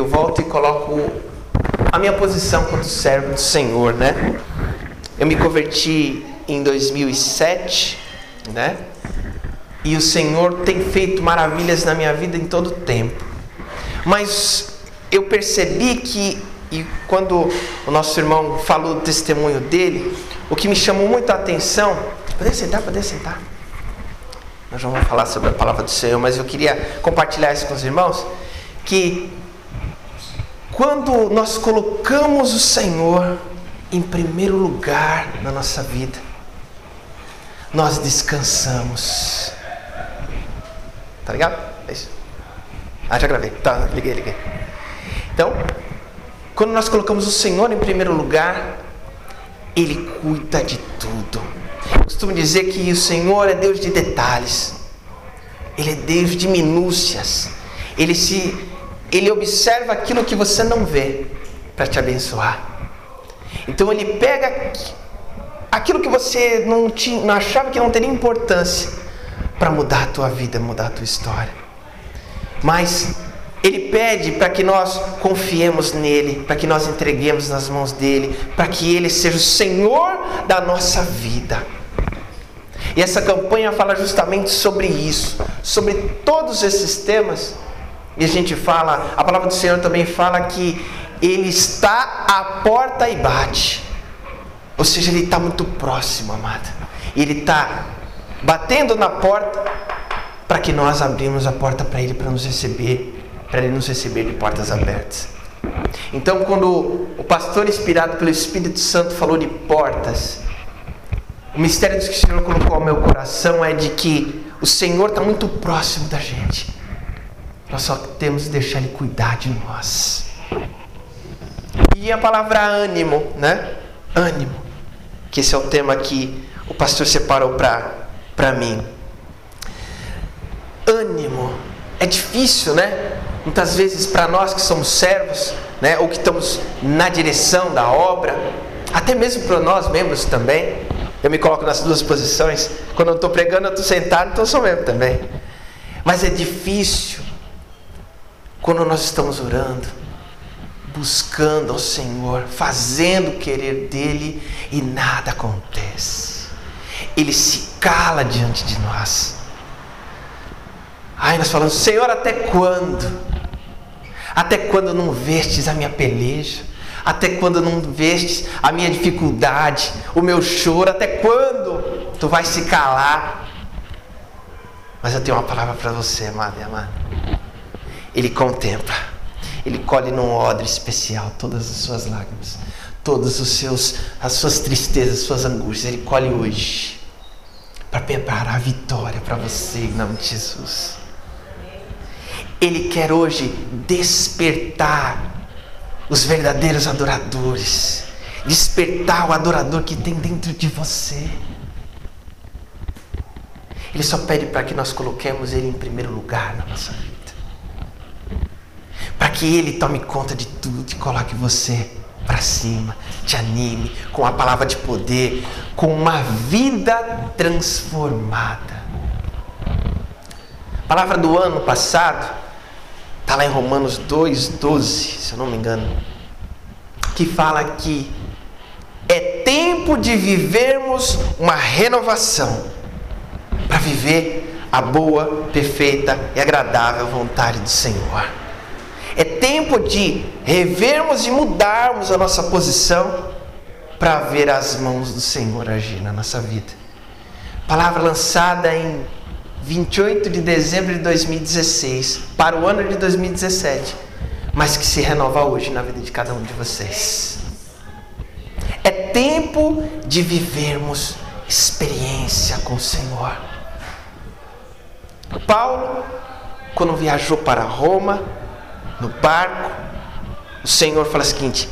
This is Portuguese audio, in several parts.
eu volto e coloco a minha posição como servo do Senhor, né? Eu me converti em 2007, né? E o Senhor tem feito maravilhas na minha vida em todo o tempo. Mas eu percebi que, e quando o nosso irmão falou do testemunho dele, o que me chamou muito a atenção. Poder sentar, poder sentar. Nós vamos falar sobre a palavra do Senhor, mas eu queria compartilhar isso com os irmãos. Que quando nós colocamos o Senhor em primeiro lugar na nossa vida, nós descansamos. Tá ligado? É isso. Ah, já gravei. Tá, liguei, liguei. Então, quando nós colocamos o Senhor em primeiro lugar, Ele cuida de tudo. Eu costumo dizer que o Senhor é Deus de detalhes. Ele é Deus de minúcias. Ele se ele observa aquilo que você não vê para te abençoar. Então ele pega aquilo que você não, tinha, não achava que não teria importância para mudar a tua vida, mudar a tua história. Mas ele pede para que nós confiemos nele, para que nós entreguemos nas mãos dele, para que ele seja o Senhor da nossa vida. E essa campanha fala justamente sobre isso, sobre todos esses temas. E a gente fala, a palavra do Senhor também fala que ele está à porta e bate. Ou seja, ele está muito próximo, amada. Ele está batendo na porta para que nós abrimos a porta para ele para nos receber, para ele nos receber de portas abertas. Então, quando o pastor inspirado pelo Espírito Santo falou de portas, o mistério que o Senhor colocou ao meu coração é de que o Senhor está muito próximo da gente. Nós só temos que deixar Ele cuidar de nós. E a palavra ânimo, né? Ânimo. Que esse é o tema que o pastor separou para mim. Ânimo. É difícil, né? Muitas vezes para nós que somos servos, né? Ou que estamos na direção da obra, até mesmo para nós membros também eu me coloco nas duas posições. Quando eu estou pregando, eu estou sentado, então sou mesmo também. Mas é difícil quando nós estamos orando, buscando ao Senhor, fazendo o querer dele e nada acontece. Ele se cala diante de nós. Aí nós falamos, Senhor, até quando? Até quando não vestes a minha peleja? Até quando não vestes a minha dificuldade, o meu choro? Até quando tu vais se calar? Mas eu tenho uma palavra para você, amado e amado. Ele contempla, ele colhe num odre especial todas as suas lágrimas, todas os seus, as suas tristezas, as suas angústias. Ele colhe hoje para preparar a vitória para você em nome de Jesus. Ele quer hoje despertar os verdadeiros adoradores, despertar o adorador que tem dentro de você. Ele só pede para que nós coloquemos Ele em primeiro lugar na nossa vida. Que Ele tome conta de tudo e coloque você para cima, te anime com a palavra de poder, com uma vida transformada. A palavra do ano passado Está lá em Romanos 2,12, se eu não me engano. Que fala que é tempo de vivermos uma renovação para viver a boa, perfeita e agradável vontade do Senhor. É tempo de revermos e mudarmos a nossa posição para ver as mãos do Senhor agir na nossa vida. Palavra lançada em 28 de dezembro de 2016 para o ano de 2017, mas que se renova hoje na vida de cada um de vocês. É tempo de vivermos experiência com o Senhor. Paulo, quando viajou para Roma, no barco, o Senhor fala o seguinte: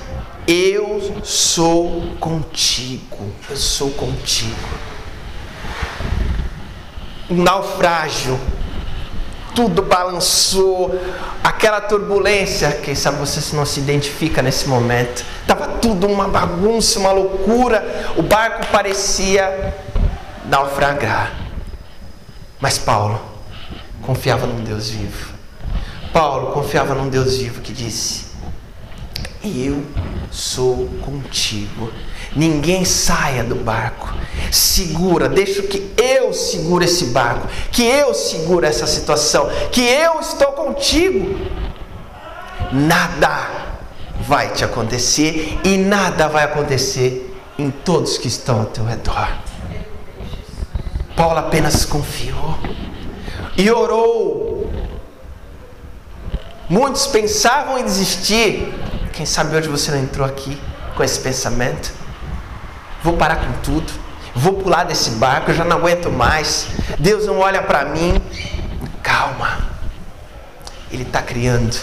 Eu sou contigo, eu sou contigo um naufrágio. Tudo balançou, aquela turbulência, quem sabe você não se identifica nesse momento. Estava tudo uma bagunça, uma loucura. O barco parecia naufragar. Mas Paulo confiava num Deus vivo. Paulo confiava num Deus vivo que disse: Eu sou contigo. Ninguém saia do barco. Segura, deixa que eu seguro esse barco, que eu seguro essa situação, que eu estou contigo. Nada vai te acontecer e nada vai acontecer em todos que estão ao teu redor. Paulo apenas confiou e orou. Muitos pensavam em desistir. Quem sabe hoje você não entrou aqui com esse pensamento? Vou parar com tudo. Vou pular desse barco, eu já não aguento mais. Deus não olha para mim. Calma. Ele está criando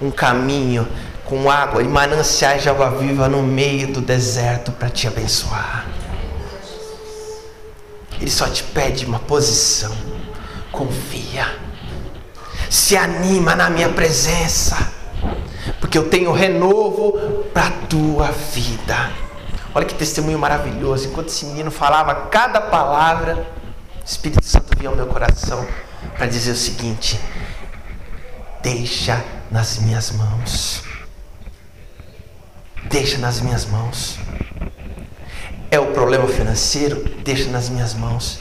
um caminho com água e mananciais de água viva no meio do deserto para te abençoar. Ele só te pede uma posição. Confia. Se anima na minha presença. Porque eu tenho renovo para a tua vida. Olha que testemunho maravilhoso. Enquanto esse menino falava cada palavra, o Espírito Santo vinha ao meu coração para dizer o seguinte: Deixa nas minhas mãos. Deixa nas minhas mãos. É o problema financeiro? Deixa nas minhas mãos.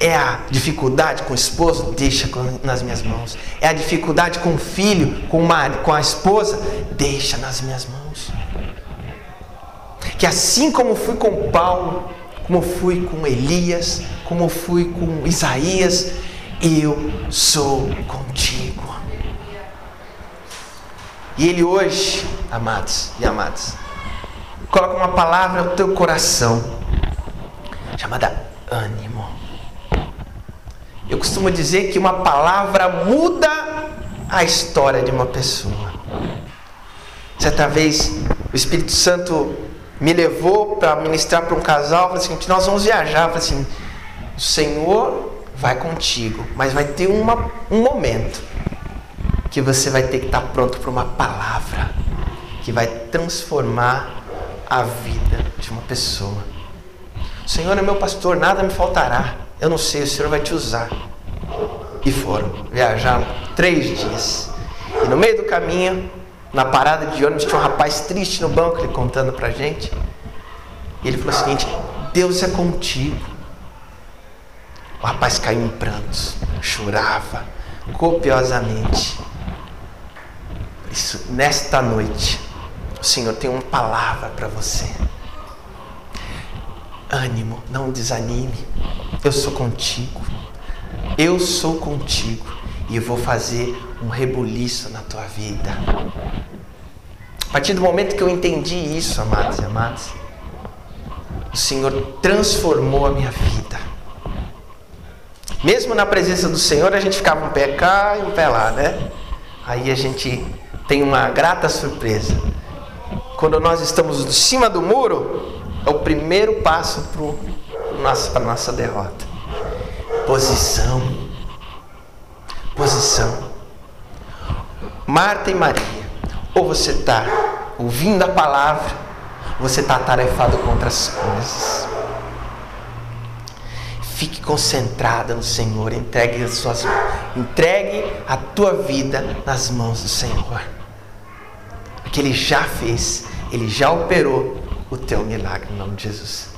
É a dificuldade com o esposo? Deixa nas minhas mãos. É a dificuldade com o filho, com, uma, com a esposa? Deixa nas minhas mãos. Que assim como fui com Paulo, como fui com Elias, como fui com Isaías, eu sou contigo. E Ele hoje, amados e amadas, coloca uma palavra no teu coração, chamada ânimo. Eu costumo dizer que uma palavra muda a história de uma pessoa. Certa vez, o Espírito Santo me levou para ministrar para um casal, falou assim, nós vamos viajar, falei assim, o Senhor vai contigo, mas vai ter uma, um momento que você vai ter que estar pronto para uma palavra que vai transformar a vida de uma pessoa. O Senhor é meu pastor, nada me faltará. Eu não sei, o Senhor vai te usar. E foram, viajaram três dias. E no meio do caminho, na parada de ônibus, tinha um rapaz triste no banco, ele contando pra gente. E ele falou o seguinte: Deus é contigo. O rapaz caiu em prantos, chorava copiosamente. Isso, nesta noite, o Senhor tem uma palavra para você. Ânimo, não desanime. Eu sou contigo. Eu sou contigo e vou fazer um rebuliço na tua vida. A partir do momento que eu entendi isso, amados e amadas, o Senhor transformou a minha vida. Mesmo na presença do Senhor, a gente ficava um pé cá e um pé lá, né? Aí a gente tem uma grata surpresa. Quando nós estamos em cima do muro, é o primeiro passo para a nossa derrota. Posição. Posição. Marta e Maria, ou você está ouvindo a palavra, você está atarefado contra as coisas. Fique concentrada no Senhor, entregue, as suas, entregue a tua vida nas mãos do Senhor. Porque Ele já fez, Ele já operou o teu milagre em nome de Jesus.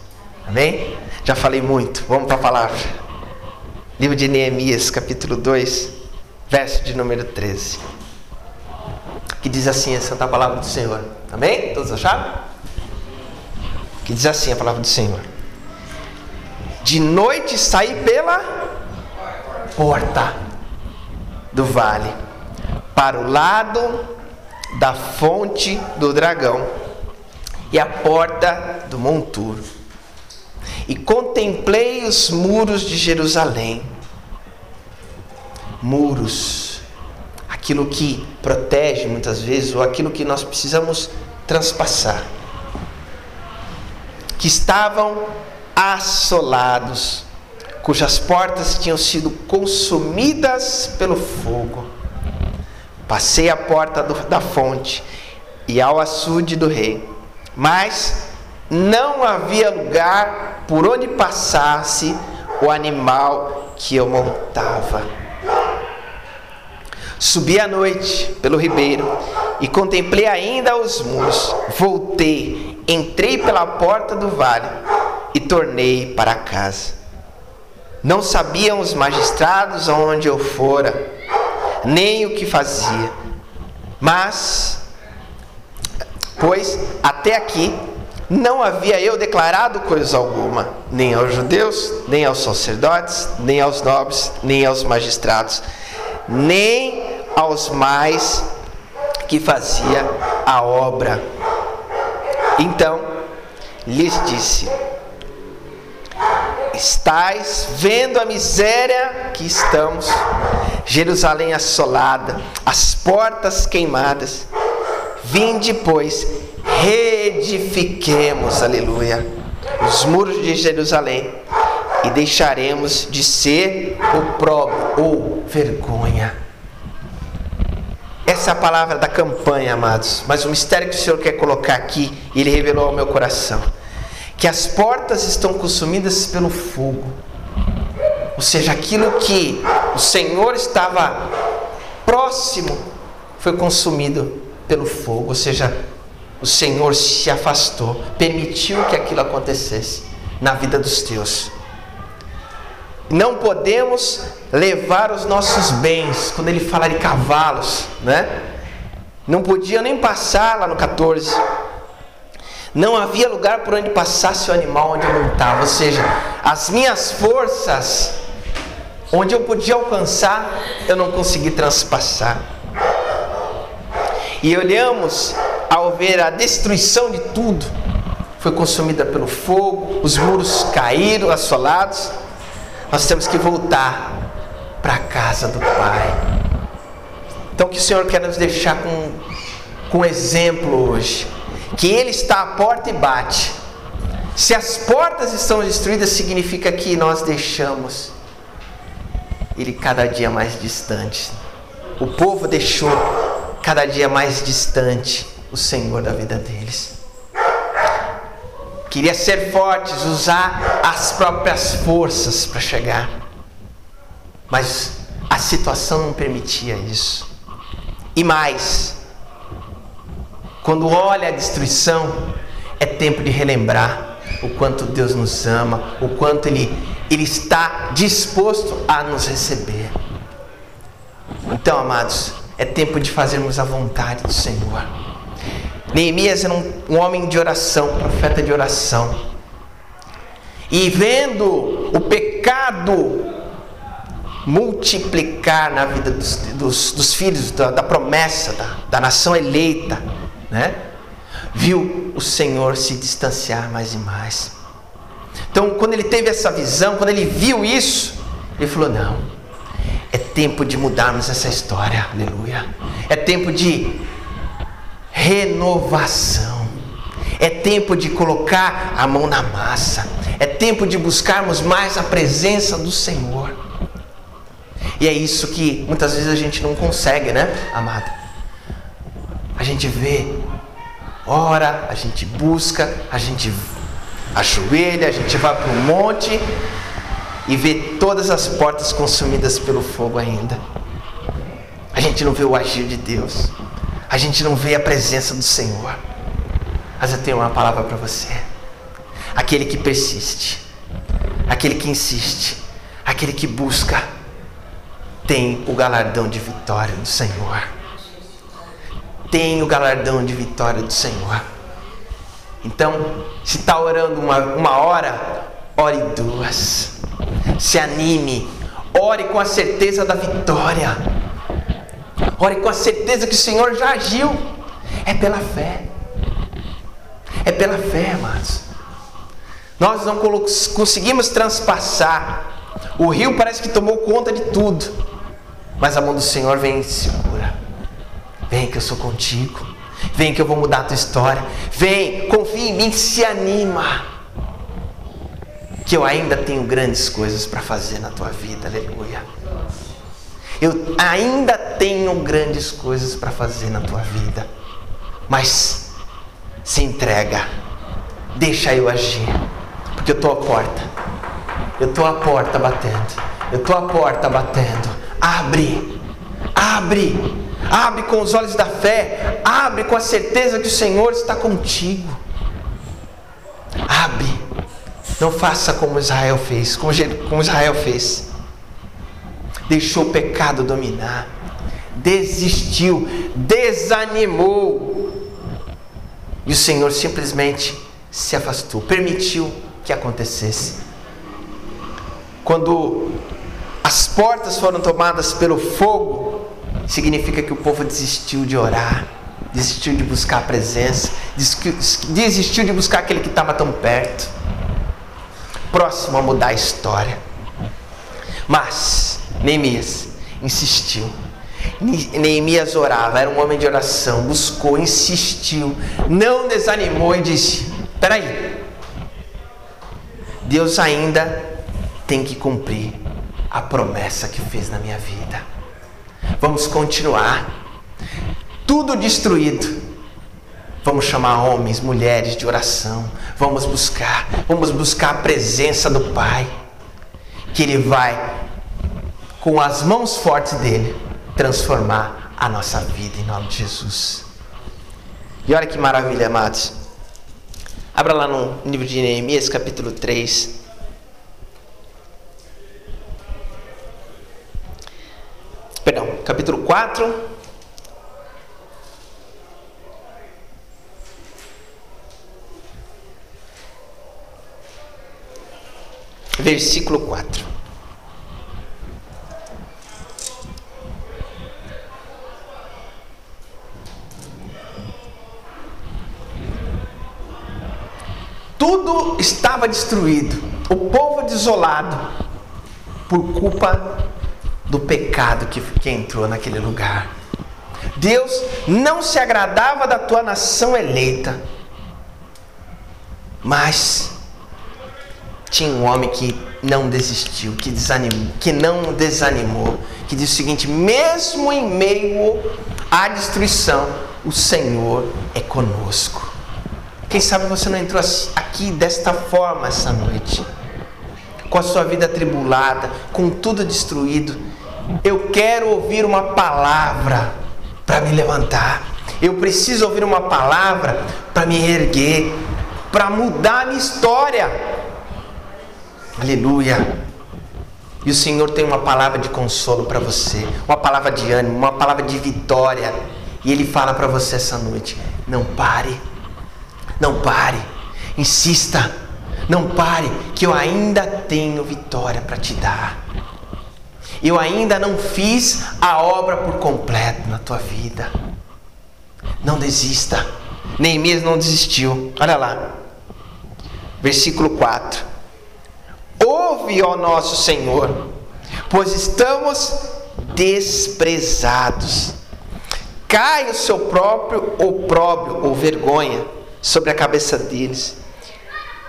Amém? Já falei muito, vamos para a palavra. Livro de Neemias, capítulo 2, verso de número 13. Que diz assim a santa palavra do Senhor. Amém? Todos acharam? Que diz assim a palavra do Senhor. De noite saí pela porta do vale, para o lado da fonte do dragão e a porta do monturo. E contemplei os muros de Jerusalém. Muros, aquilo que protege muitas vezes, ou aquilo que nós precisamos transpassar, que estavam assolados, cujas portas tinham sido consumidas pelo fogo Passei a porta do, da fonte e ao açude do rei, mas não havia lugar por onde passasse o animal que eu montava. Subi à noite pelo ribeiro e contemplei ainda os muros. Voltei, entrei pela porta do vale e tornei para casa. Não sabiam os magistrados aonde eu fora, nem o que fazia. Mas, pois até aqui não havia eu declarado coisa alguma, nem aos judeus, nem aos sacerdotes, nem aos nobres, nem aos magistrados, nem aos mais que fazia a obra. Então lhes disse: Estais vendo a miséria que estamos, Jerusalém assolada, as portas queimadas. Vinde, pois, reedifiquemos, aleluia, os muros de Jerusalém e deixaremos de ser opróbrio ou vergonha. Essa é a palavra da campanha, amados. Mas o mistério que o Senhor quer colocar aqui, Ele revelou ao meu coração: que as portas estão consumidas pelo fogo. Ou seja, aquilo que o Senhor estava próximo foi consumido pelo fogo. Ou seja, o Senhor se afastou, permitiu que aquilo acontecesse na vida dos teus. Não podemos levar os nossos bens, quando ele fala de cavalos, né? Não podia nem passar lá no 14. Não havia lugar por onde passasse o animal onde eu montava, ou seja, as minhas forças, onde eu podia alcançar, eu não consegui transpassar. E olhamos ao ver a destruição de tudo, foi consumida pelo fogo, os muros caíram assolados nós temos que voltar para a casa do Pai. Então, que o Senhor quer nos deixar com, com exemplo hoje: que Ele está à porta e bate. Se as portas estão destruídas, significa que nós deixamos Ele cada dia mais distante. O povo deixou cada dia mais distante o Senhor da vida deles queria ser fortes, usar as próprias forças para chegar. Mas a situação não permitia isso. E mais, quando olha a destruição, é tempo de relembrar o quanto Deus nos ama, o quanto Ele, Ele está disposto a nos receber. Então, amados, é tempo de fazermos a vontade do Senhor. Neemias era um, um homem de oração, profeta de oração. E vendo o pecado multiplicar na vida dos, dos, dos filhos da, da promessa, da, da, nação eleita, né? viu o Senhor se distanciar mais e mais. Então, quando ele teve essa visão, quando ele viu isso, ele falou: Não, é tempo de mudarmos essa história, aleluia. É tempo de renovação. É tempo de colocar a mão na massa. É tempo de buscarmos mais a presença do Senhor. E é isso que muitas vezes a gente não consegue, né, amada? A gente vê, ora, a gente busca, a gente ajoelha, a gente vai para o monte e vê todas as portas consumidas pelo fogo ainda. A gente não vê o agir de Deus a gente não vê a presença do Senhor. Mas eu tenho uma palavra para você. Aquele que persiste, aquele que insiste, aquele que busca, tem o galardão de vitória do Senhor. Tem o galardão de vitória do Senhor. Então, se está orando uma, uma hora, ore duas. Se anime, ore com a certeza da vitória. Ore com a certeza que o Senhor já agiu. É pela fé. É pela fé, amados. Nós não conseguimos transpassar. O rio parece que tomou conta de tudo. Mas a mão do Senhor vem e segura. Vem que eu sou contigo. Vem que eu vou mudar a tua história. Vem, confia em mim, se anima. Que eu ainda tenho grandes coisas para fazer na tua vida. Aleluia. Eu ainda tenho grandes coisas para fazer na tua vida. Mas se entrega. Deixa eu agir. Porque eu estou à porta. Eu estou à porta batendo. Eu estou à porta batendo. Abre. Abre, abre com os olhos da fé, abre com a certeza que o Senhor está contigo. Abre, não faça como Israel fez, como Israel fez. Deixou o pecado dominar, desistiu, desanimou. E o Senhor simplesmente se afastou, permitiu que acontecesse. Quando as portas foram tomadas pelo fogo, significa que o povo desistiu de orar, desistiu de buscar a presença, desistiu de buscar aquele que estava tão perto, próximo a mudar a história. Mas Neemias insistiu. Neemias orava, era um homem de oração, buscou, insistiu, não desanimou e disse: Peraí, Deus ainda tem que cumprir a promessa que fez na minha vida. Vamos continuar. Tudo destruído. Vamos chamar homens, mulheres de oração. Vamos buscar, vamos buscar a presença do Pai. Que Ele vai, com as mãos fortes dele, transformar a nossa vida em nome de Jesus. E olha que maravilha, amados. Abra lá no livro de Neemias, capítulo 3. Perdão, capítulo 4. Versículo 4. Tudo estava destruído, o povo desolado, por culpa do pecado que, que entrou naquele lugar. Deus não se agradava da tua nação eleita, mas tinha um homem que não desistiu, que desanimou, que não desanimou, que disse o seguinte: mesmo em meio à destruição, o Senhor é conosco. Quem sabe você não entrou aqui desta forma essa noite, com a sua vida atribulada, com tudo destruído, eu quero ouvir uma palavra para me levantar. Eu preciso ouvir uma palavra para me erguer, para mudar a minha história. Aleluia. E o Senhor tem uma palavra de consolo para você, uma palavra de ânimo, uma palavra de vitória. E Ele fala para você essa noite: não pare, não pare, insista, não pare, que eu ainda tenho vitória para te dar. Eu ainda não fiz a obra por completo na tua vida. Não desista. Neemias não desistiu. Olha lá. Versículo 4. Ouve, ó nosso Senhor, pois estamos desprezados. Cai o seu próprio opróbrio ou vergonha sobre a cabeça deles.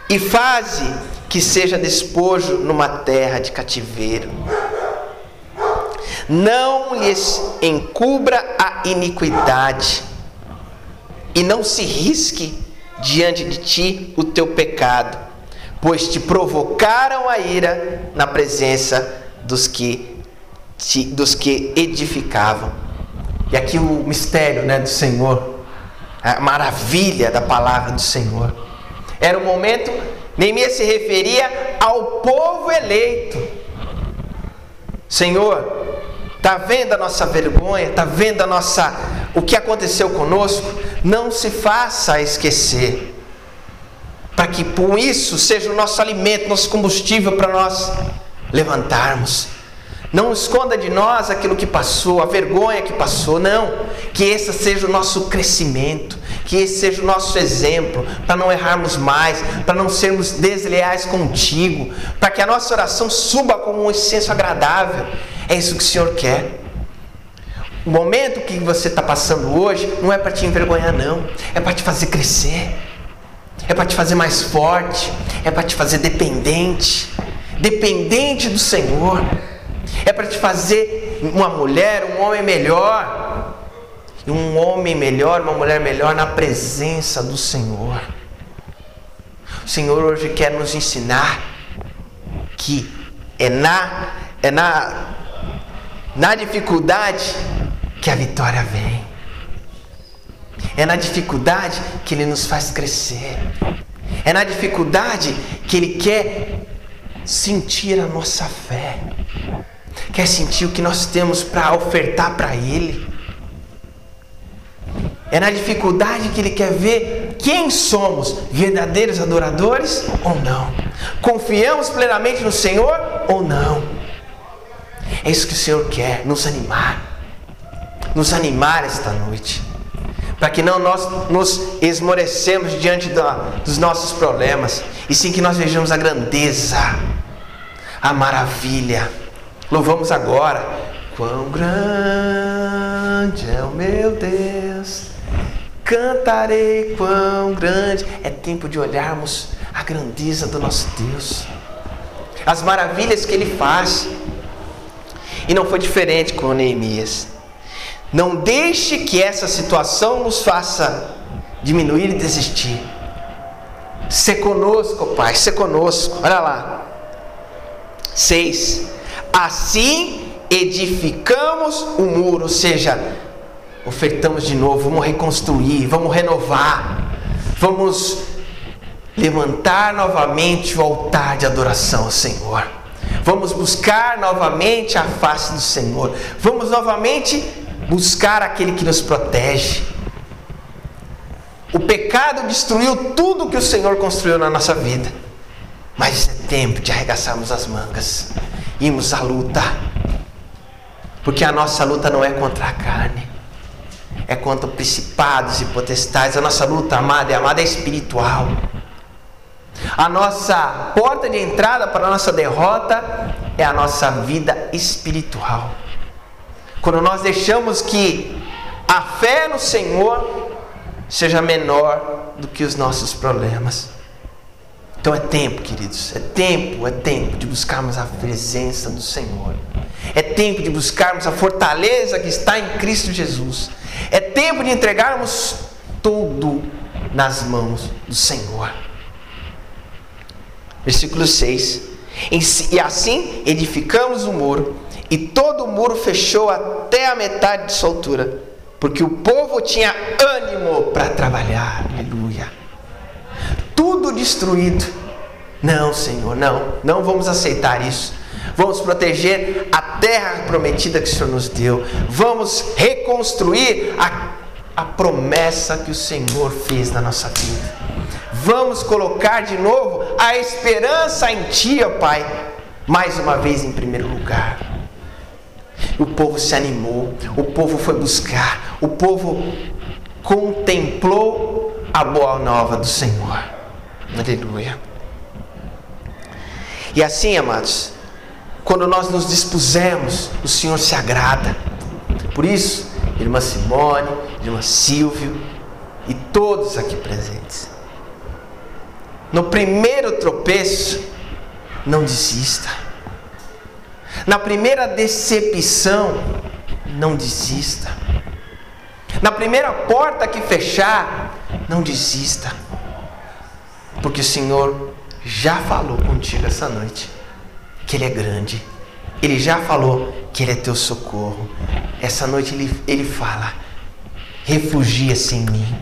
E faze que seja despojo numa terra de cativeiro não lhes encubra a iniquidade, e não se risque diante de ti o teu pecado, pois te provocaram a ira na presença dos que, te, dos que edificavam. E aqui o mistério né, do Senhor, a maravilha da palavra do Senhor. Era o momento, Neemias se referia ao povo eleito. Senhor, Está vendo a nossa vergonha? Está vendo a nossa o que aconteceu conosco? Não se faça esquecer. Para que com isso seja o nosso alimento, nosso combustível para nós levantarmos. Não esconda de nós aquilo que passou, a vergonha que passou, não. Que esse seja o nosso crescimento, que esse seja o nosso exemplo, para não errarmos mais, para não sermos desleais contigo, para que a nossa oração suba como um incenso agradável é isso que o Senhor quer. O momento que você está passando hoje não é para te envergonhar, não. É para te fazer crescer. É para te fazer mais forte. É para te fazer dependente. Dependente do Senhor. É para te fazer uma mulher, um homem melhor. Um homem melhor, uma mulher melhor na presença do Senhor. O Senhor hoje quer nos ensinar que é na, é na na dificuldade que a vitória vem. É na dificuldade que Ele nos faz crescer. É na dificuldade que Ele quer sentir a nossa fé. Quer sentir o que nós temos para ofertar para Ele. É na dificuldade que Ele quer ver quem somos, verdadeiros adoradores ou não. Confiamos plenamente no Senhor ou não. É isso que o Senhor quer, nos animar. Nos animar esta noite para que não nós nos esmorecemos diante da, dos nossos problemas, e sim que nós vejamos a grandeza, a maravilha. Louvamos agora. Quão grande é o meu Deus, cantarei quão grande. É tempo de olharmos a grandeza do nosso Deus, as maravilhas que Ele faz. E não foi diferente com Neemias. Não deixe que essa situação nos faça diminuir e desistir. Se conosco, Pai, se conosco. Olha lá. 6. Assim edificamos o muro, ou seja, ofertamos de novo, vamos reconstruir, vamos renovar, vamos levantar novamente o altar de adoração ao Senhor. Vamos buscar novamente a face do Senhor. Vamos novamente buscar aquele que nos protege. O pecado destruiu tudo que o Senhor construiu na nossa vida. Mas é tempo de arregaçarmos as mangas, irmos à luta. Porque a nossa luta não é contra a carne, é contra principados e potestades. A nossa luta, amada, é amada, é espiritual. A nossa porta de entrada para a nossa derrota é a nossa vida espiritual. Quando nós deixamos que a fé no Senhor seja menor do que os nossos problemas. Então é tempo, queridos, é tempo, é tempo de buscarmos a presença do Senhor. É tempo de buscarmos a fortaleza que está em Cristo Jesus. É tempo de entregarmos tudo nas mãos do Senhor. Versículo 6. E assim edificamos o muro e todo o muro fechou até a metade de sua altura, porque o povo tinha ânimo para trabalhar. Aleluia. Tudo destruído. Não, Senhor, não, não vamos aceitar isso. Vamos proteger a terra prometida que o Senhor nos deu. Vamos reconstruir a, a promessa que o Senhor fez na nossa vida. Vamos colocar de novo a esperança em Ti, ó Pai, mais uma vez em primeiro lugar. O povo se animou, o povo foi buscar, o povo contemplou a boa nova do Senhor. Aleluia. E assim, amados, quando nós nos dispusemos, o Senhor se agrada. Por isso, irmã Simone, irmã Silvio e todos aqui presentes. No primeiro tropeço, não desista. Na primeira decepção, não desista. Na primeira porta que fechar, não desista. Porque o Senhor já falou contigo essa noite que Ele é grande. Ele já falou que Ele é teu socorro. Essa noite Ele, ele fala: refugia-se em mim.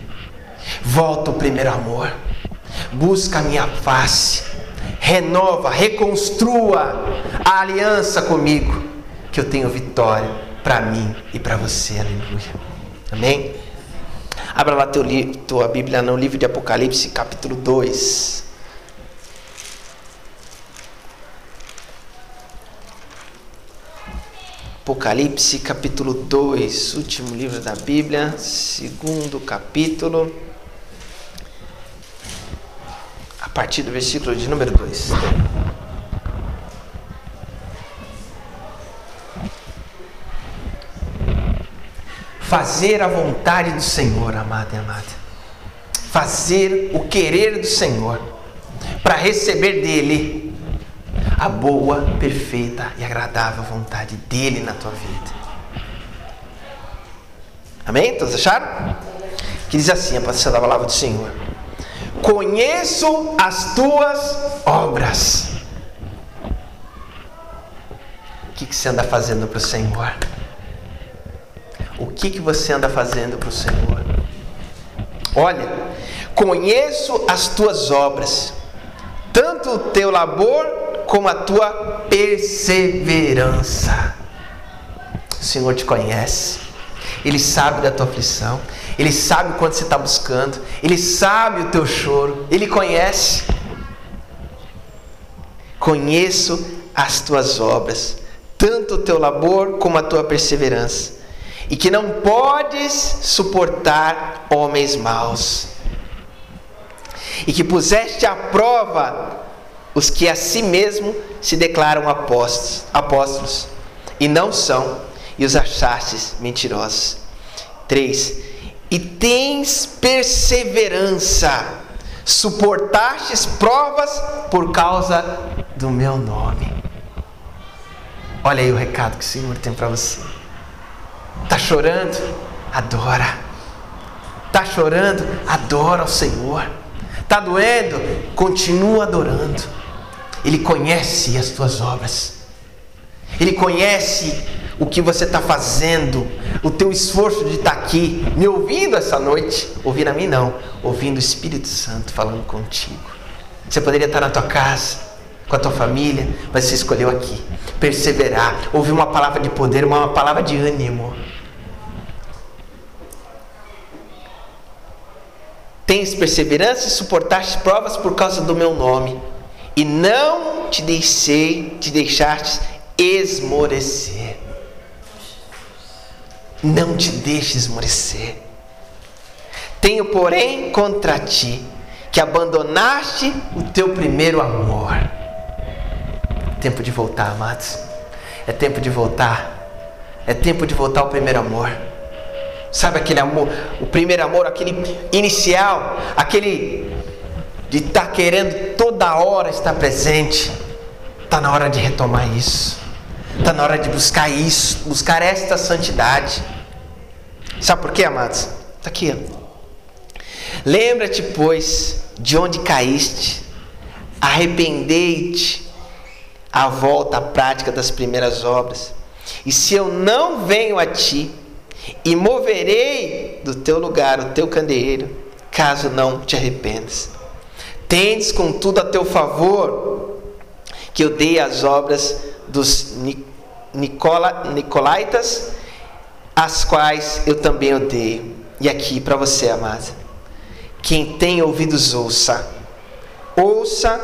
Volta ao primeiro amor. Busca a minha face renova, reconstrua a aliança comigo, que eu tenho vitória para mim e para você. Aleluia. Amém? Abra lá teu tua Bíblia no livro de Apocalipse, capítulo 2. Apocalipse, capítulo 2, último livro da Bíblia, segundo capítulo. A partir do versículo de número 2. Fazer a vontade do Senhor, amado e amada. Fazer o querer do Senhor, para receber dele a boa, perfeita e agradável vontade dele na tua vida. Amém? Todos acharam? Que diz assim a palavra do Senhor conheço as tuas obras. O que, você anda fazendo para o Senhor? O que, que você anda fazendo para o Senhor? Olha, conheço as tuas obras, tanto o teu labor como a tua perseverança. O Senhor te conhece, Ele sabe da tua aflição, Ele sabe o quanto você está buscando, Ele sabe o teu choro, Ele conhece. Conheço as tuas obras, tanto o teu labor como a tua perseverança, e que não podes suportar homens maus, e que puseste à prova os que a si mesmo se declaram apóstolos, apóstolos e não são, e os achastes mentirosos. 3. E tens perseverança, suportastes provas por causa do meu nome. Olha aí o recado que o Senhor tem para você. Tá chorando? Adora. Tá chorando? Adora o Senhor. Tá doendo? Continua adorando. Ele conhece as tuas obras. Ele conhece o que você está fazendo, o teu esforço de estar tá aqui, me ouvindo essa noite. Ouvir a mim não, ouvindo o Espírito Santo falando contigo. Você poderia estar na tua casa, com a tua família, mas você escolheu aqui. Perseverar, ouvir uma palavra de poder, uma palavra de ânimo. Tens perseverança e suportaste provas por causa do meu nome, e não te deixei, te deixaste esmorecer. Não te deixes esmorecer. Tenho, porém, contra ti que abandonaste o teu primeiro amor. Tempo de voltar, amados. É tempo de voltar. É tempo de voltar ao primeiro amor. Sabe aquele amor, o primeiro amor, aquele inicial, aquele de estar tá querendo toda hora estar presente. Está na hora de retomar isso. Está na hora de buscar isso, buscar esta santidade. Sabe por quê, amados? Está aqui. Lembra-te, pois, de onde caíste, arrependei-te a volta à prática das primeiras obras. E se eu não venho a ti, e moverei do teu lugar o teu candeeiro, caso não te arrependas. Tendes, contudo, a teu favor que eu dei as obras dos Nicola, Nicolaitas, as quais eu também odeio. E aqui para você, amada, quem tem ouvidos, ouça. Ouça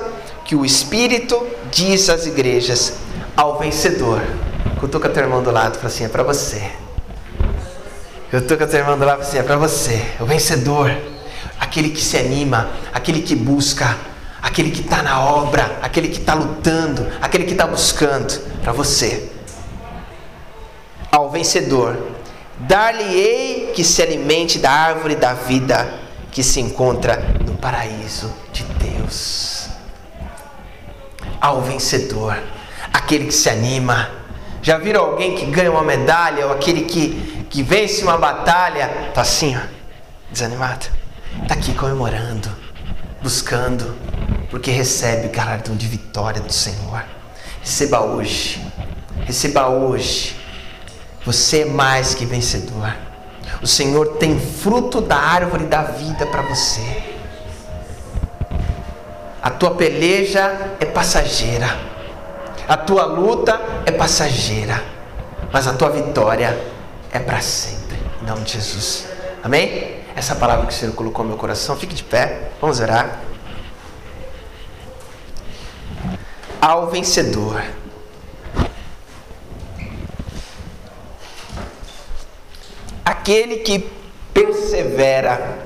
que o Espírito diz às igrejas ao vencedor. Cutuca teu irmão do lado fala assim: é para você. Eu estou com a tua irmã do lado assim: é para você, o vencedor, aquele que se anima, aquele que busca, aquele que está na obra, aquele que está lutando, aquele que está buscando, para você. Ao vencedor, dar-lhe-ei que se alimente da árvore da vida que se encontra no paraíso de Deus ao vencedor, aquele que se anima. Já viram alguém que ganha uma medalha ou aquele que, que vence uma batalha? Está assim, ó, desanimado. Está aqui comemorando, buscando, porque recebe o galardão de vitória do Senhor. Receba hoje, receba hoje. Você é mais que vencedor. O Senhor tem fruto da árvore da vida para você. A tua peleja é passageira. A tua luta é passageira. Mas a tua vitória é para sempre. Em nome de Jesus. Amém? Essa palavra que o Senhor colocou no meu coração, fique de pé. Vamos orar. Ao vencedor. Aquele que persevera,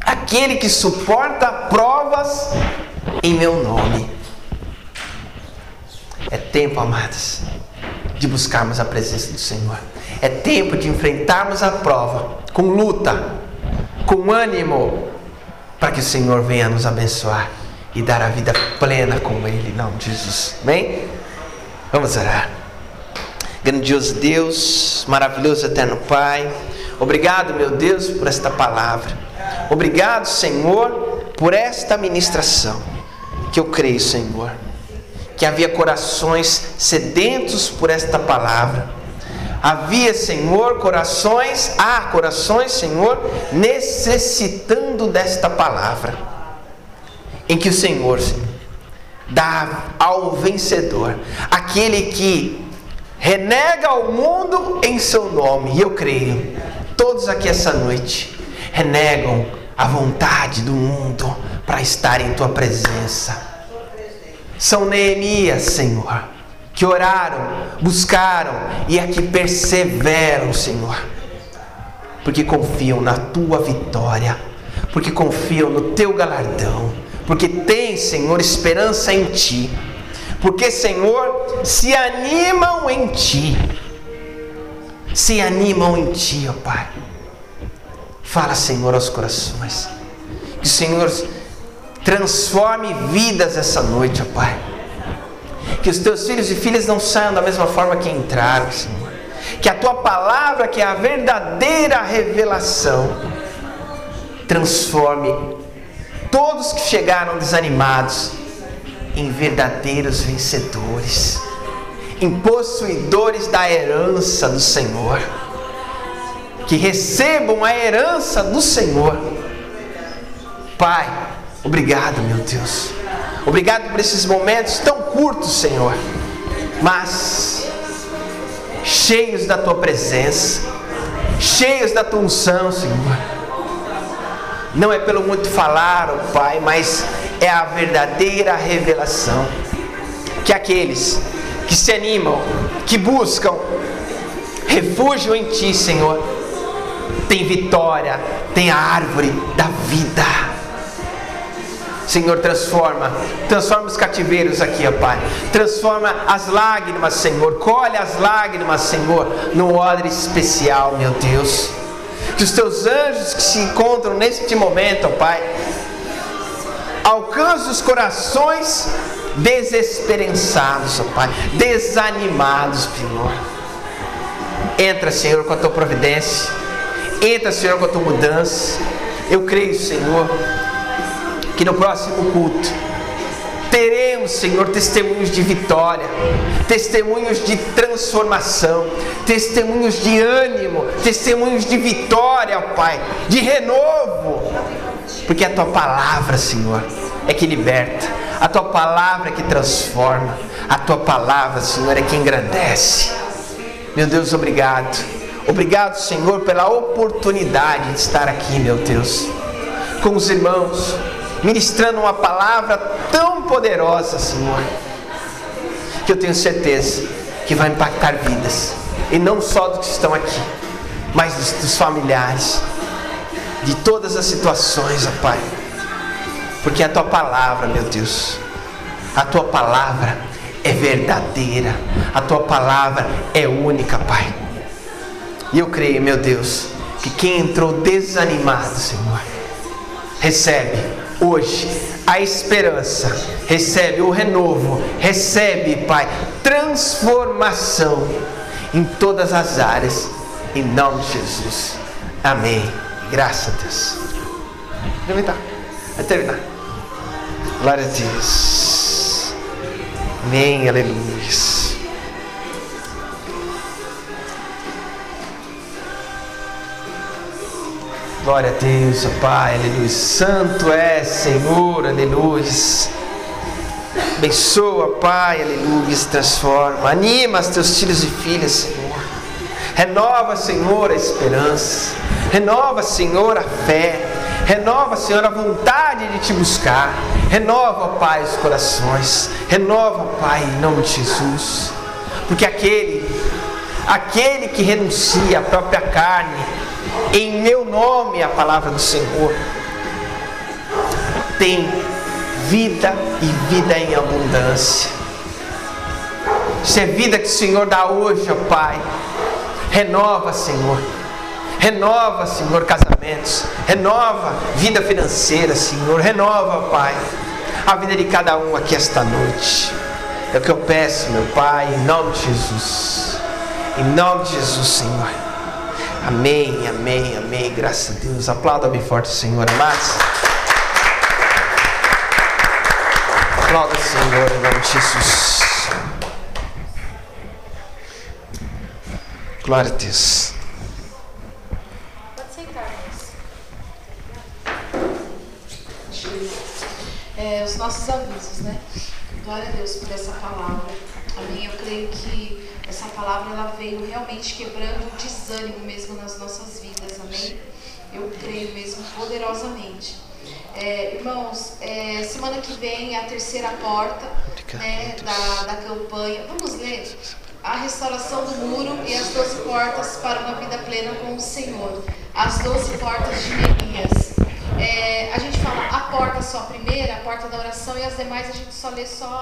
aquele que suporta provas em meu nome. É tempo, amados, de buscarmos a presença do Senhor. É tempo de enfrentarmos a prova com luta, com ânimo, para que o Senhor venha nos abençoar e dar a vida plena com Ele, em nome de Jesus. Amém? Vamos orar. Grandioso Deus, maravilhoso eterno Pai, obrigado, meu Deus, por esta palavra. Obrigado, Senhor, por esta ministração que eu creio, Senhor, que havia corações sedentos por esta palavra. Havia, Senhor, corações, há corações, Senhor, necessitando desta palavra, em que o Senhor dá ao vencedor, aquele que renega o mundo em seu nome, e eu creio, todos aqui essa noite renegam a vontade do mundo para estar em tua presença. São Neemias, Senhor que oraram, buscaram e aqui perseveram, Senhor, porque confiam na tua vitória, porque confiam no teu galardão, porque tem, Senhor, esperança em ti, porque, Senhor, se animam em ti, se animam em ti, ó Pai. Fala, Senhor, aos corações, que o Senhor transforme vidas essa noite, ó Pai que os teus filhos e filhas não saiam da mesma forma que entraram, Senhor. Que a tua palavra, que é a verdadeira revelação, transforme todos que chegaram desanimados em verdadeiros vencedores, em possuidores da herança do Senhor. Que recebam a herança do Senhor. Pai, obrigado, meu Deus Obrigado por esses momentos tão curtos, Senhor, mas cheios da tua presença, cheios da tua unção, Senhor. Não é pelo muito falar, oh Pai, mas é a verdadeira revelação. Que aqueles que se animam, que buscam refúgio em Ti, Senhor, tem vitória, tem a árvore da vida Senhor, transforma, transforma os cativeiros aqui, ó Pai. Transforma as lágrimas, Senhor. Colhe as lágrimas, Senhor, num odre especial, meu Deus. Que os teus anjos que se encontram neste momento, ó Pai, alcance os corações desesperançados, ó Pai, desanimados, Senhor. Entra, Senhor, com a tua providência. Entra, Senhor, com a tua mudança. Eu creio, Senhor que no próximo culto teremos, Senhor, testemunhos de vitória, testemunhos de transformação, testemunhos de ânimo, testemunhos de vitória, Pai, de renovo, porque a tua palavra, Senhor, é que liberta, a tua palavra é que transforma, a tua palavra, Senhor, é que engrandece. Meu Deus, obrigado. Obrigado, Senhor, pela oportunidade de estar aqui, meu Deus, com os irmãos ministrando uma palavra tão poderosa, Senhor, que eu tenho certeza que vai impactar vidas, e não só dos que estão aqui, mas dos, dos familiares, de todas as situações, ó Pai, porque a tua palavra, meu Deus, a tua palavra é verdadeira, a tua palavra é única, Pai. E eu creio, meu Deus, que quem entrou desanimado, Senhor, recebe hoje a esperança, recebe o renovo, recebe, Pai, transformação em todas as áreas, em nome de Jesus. Amém. Graças a Deus. Vai Vai terminar. Glória a Deus. Amém. Aleluia. Glória a Deus, Pai, aleluia. Santo é, Senhor, aleluia. Abençoa, Pai, aleluia. Transforma, anima os teus filhos e filhas, Senhor. Renova, Senhor, a esperança. Renova, Senhor, a fé. Renova, Senhor, a vontade de te buscar. Renova, Pai, os corações. Renova, Pai, em nome de Jesus. Porque aquele, aquele que renuncia à própria carne, em meu nome a palavra do Senhor. Tem vida e vida em abundância. Isso é vida que o Senhor dá hoje, ó Pai. Renova, Senhor. Renova, Senhor, casamentos. Renova vida financeira, Senhor. Renova, Pai, a vida de cada um aqui esta noite. É o que eu peço, meu Pai, em nome de Jesus. Em nome de Jesus, Senhor. Amém, amém, amém. Graças a Deus. Aplauda bem forte o Senhor, amados. Aplauda o Senhor em nome de Jesus. Glória a Deus. Pode sentar, é, Os nossos avisos, né? Glória a Deus por essa palavra. Amém. Eu creio que essa palavra ela veio realmente quebrando o desânimo mesmo nas nossas vidas. Amém. Eu creio mesmo poderosamente. É, irmãos, é, semana que vem é a terceira porta né, da, da campanha. Vamos ler a restauração do muro e as doze portas para uma vida plena com o Senhor. As doze portas de Neemias. É, a gente fala a porta só a primeira, a porta da oração, e as demais a gente só lê só